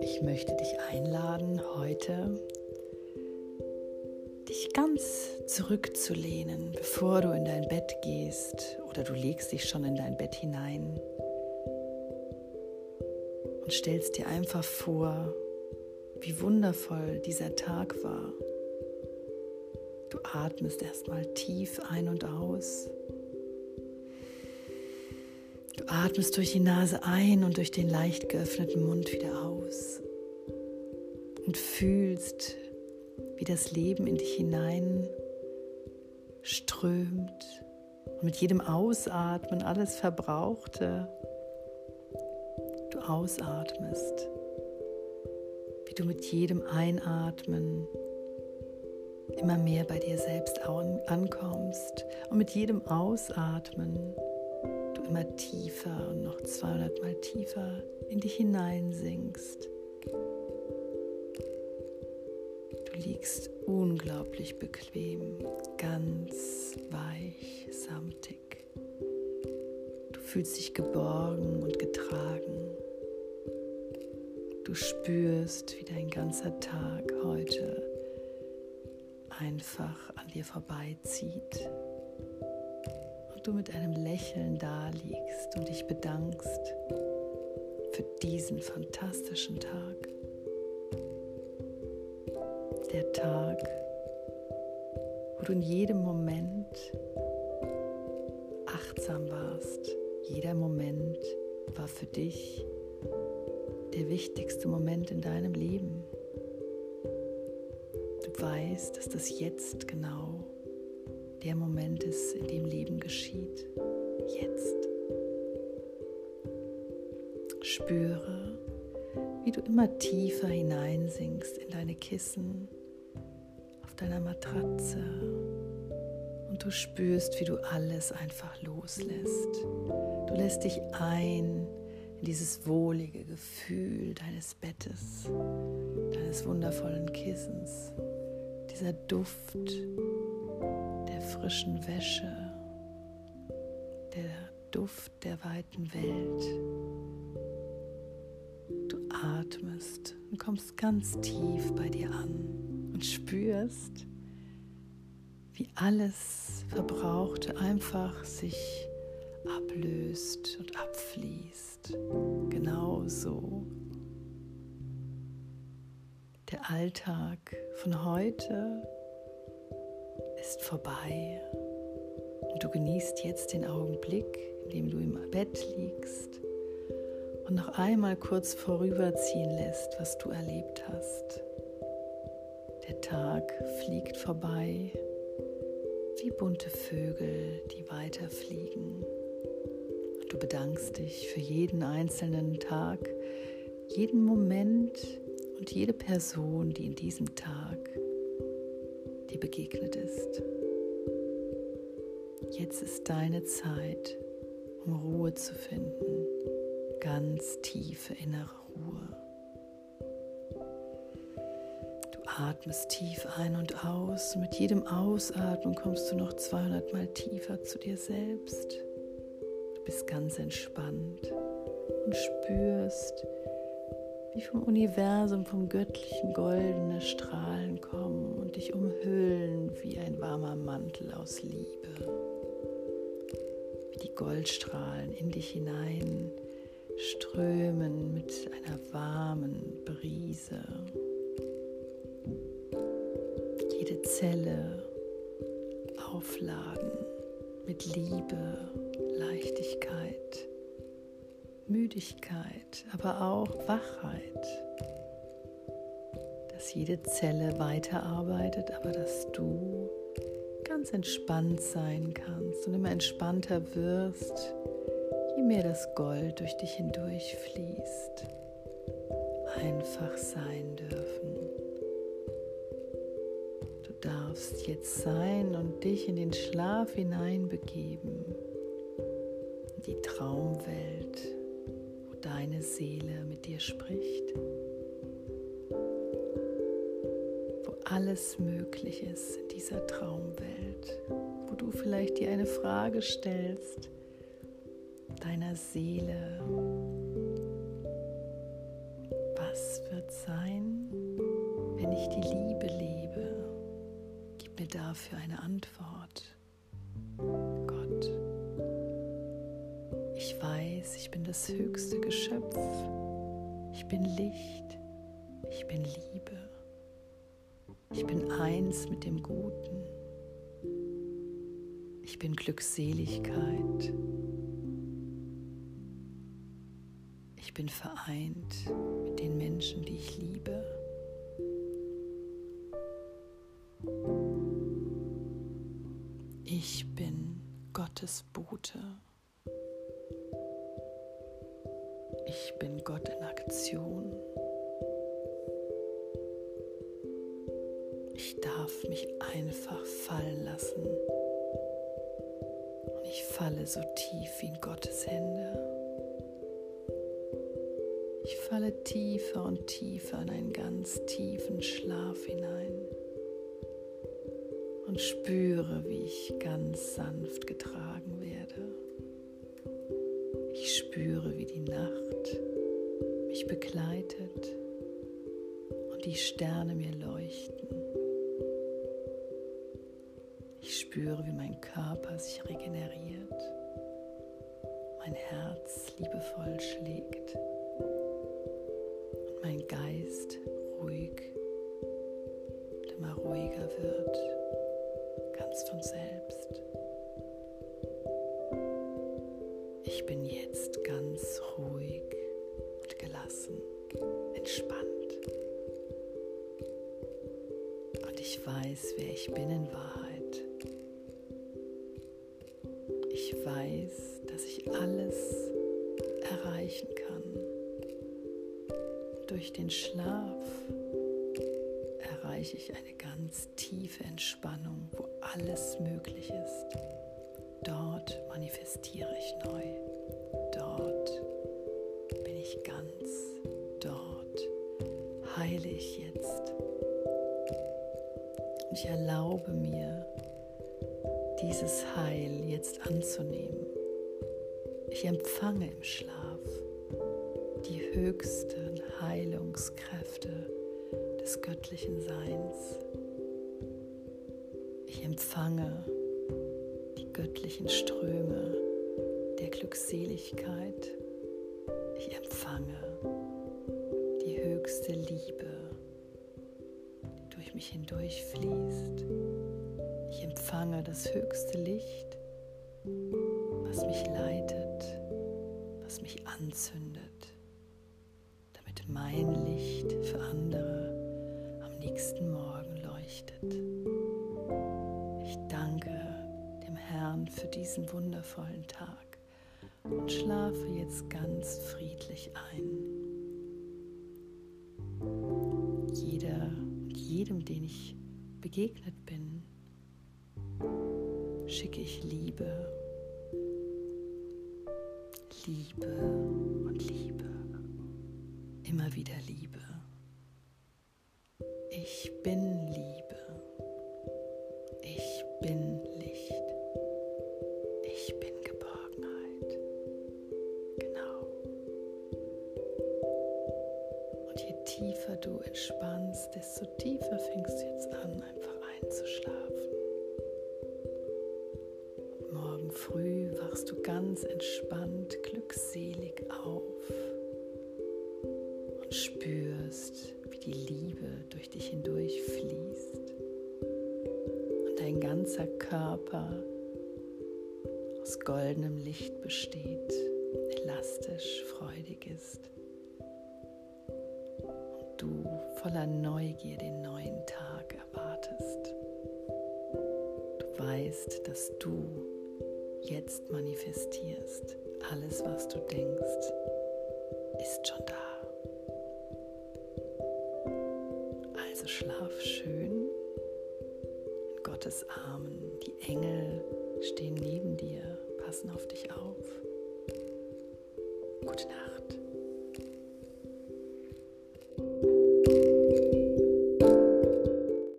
Ich möchte dich einladen, heute dich ganz zurückzulehnen, bevor du in dein Bett gehst oder du legst dich schon in dein Bett hinein und stellst dir einfach vor, wie wundervoll dieser Tag war. Du atmest erstmal tief ein und aus. Atmest durch die Nase ein und durch den leicht geöffneten Mund wieder aus. Und fühlst, wie das Leben in dich hinein strömt. Und mit jedem Ausatmen alles Verbrauchte du ausatmest, wie du mit jedem Einatmen immer mehr bei dir selbst ankommst. Und mit jedem Ausatmen immer tiefer und noch 200 Mal tiefer in dich hineinsinkst. Du liegst unglaublich bequem, ganz weich, samtig. Du fühlst dich geborgen und getragen. Du spürst, wie dein ganzer Tag heute einfach an dir vorbeizieht du mit einem Lächeln daliegst und dich bedankst für diesen fantastischen Tag. Der Tag, wo du in jedem Moment achtsam warst. Jeder Moment war für dich der wichtigste Moment in deinem Leben weißt, dass das jetzt genau der Moment ist, in dem Leben geschieht. Jetzt. Spüre, wie du immer tiefer hineinsinkst in deine Kissen, auf deiner Matratze und du spürst, wie du alles einfach loslässt. Du lässt dich ein in dieses wohlige Gefühl deines Bettes, deines wundervollen Kissens dieser Duft frischen Wäsche, der Duft der weiten Welt. Du atmest und kommst ganz tief bei dir an und spürst, wie alles Verbrauchte einfach sich ablöst und abfließt. Genau so der Alltag von heute ist vorbei und du genießt jetzt den Augenblick, in dem du im Bett liegst und noch einmal kurz vorüberziehen lässt, was du erlebt hast. Der Tag fliegt vorbei wie bunte Vögel, die weiterfliegen. Du bedankst dich für jeden einzelnen Tag, jeden Moment, und jede Person, die in diesem Tag dir begegnet ist. Jetzt ist deine Zeit, um Ruhe zu finden, ganz tiefe innere Ruhe. Du atmest tief ein und aus. Mit jedem Ausatmen kommst du noch 200 Mal tiefer zu dir selbst. Du bist ganz entspannt und spürst, wie vom Universum, vom göttlichen goldene Strahlen kommen und dich umhüllen wie ein warmer Mantel aus Liebe. Wie die Goldstrahlen in dich hinein strömen mit einer warmen Brise. Jede Zelle aufladen mit Liebe, Leichtigkeit Müdigkeit, aber auch Wachheit. Dass jede Zelle weiterarbeitet, aber dass du ganz entspannt sein kannst und immer entspannter wirst, je mehr das Gold durch dich hindurch fließt. Einfach sein dürfen. Du darfst jetzt sein und dich in den Schlaf hineinbegeben, in die Traumwelt deine Seele mit dir spricht, wo alles möglich ist in dieser Traumwelt, wo du vielleicht dir eine Frage stellst deiner Seele. Was wird sein, wenn ich die Liebe lebe? Gib mir dafür eine Antwort. Weiß, ich bin das höchste Geschöpf. Ich bin Licht. Ich bin Liebe. Ich bin eins mit dem Guten. Ich bin Glückseligkeit. Ich bin vereint mit den Menschen, die ich liebe. Ich bin Gottes Bote. Ich bin Gott in Aktion. Ich darf mich einfach fallen lassen. Und ich falle so tief wie in Gottes Hände. Ich falle tiefer und tiefer in einen ganz tiefen Schlaf hinein und spüre, wie ich ganz sanft getragen werde. Ich spüre, wie die Nacht mich begleitet und die Sterne mir leuchten. Ich spüre, wie mein Körper sich regeneriert, mein Herz liebevoll schlägt und mein Geist ruhig und immer ruhiger wird, ganz von selbst. Ich bin jetzt ganz ruhig und gelassen, entspannt. Und ich weiß, wer ich bin in Wahrheit. Ich weiß, dass ich alles erreichen kann. Durch den Schlaf erreiche ich eine ganz tiefe Entspannung, wo alles möglich ist. Dort manifestiere ich neu. Dort bin ich ganz. Dort heile ich jetzt. Und ich erlaube mir, dieses Heil jetzt anzunehmen. Ich empfange im Schlaf die höchsten Heilungskräfte des göttlichen Seins. Ich empfange göttlichen Ströme der Glückseligkeit. Ich empfange die höchste Liebe, die durch mich hindurch fließt. Ich empfange das höchste Licht, was mich leitet, was mich anzündet, damit mein Licht für andere am nächsten Morgen leuchtet. Herrn für diesen wundervollen Tag und schlafe jetzt ganz friedlich ein. Jeder und jedem, den ich begegnet bin, schicke ich Liebe, Liebe und Liebe, immer wieder Liebe. Ich bin Liebe, ich bin früh wachst du ganz entspannt, glückselig auf und spürst, wie die Liebe durch dich hindurch fließt und dein ganzer Körper aus goldenem Licht besteht, elastisch, freudig ist und du voller Neugier den neuen Tag erwartest. Du weißt, dass du jetzt manifestierst. Alles, was du denkst, ist schon da. Also schlaf schön in Gottes Armen. Die Engel stehen neben dir, passen auf dich auf. Gute Nacht.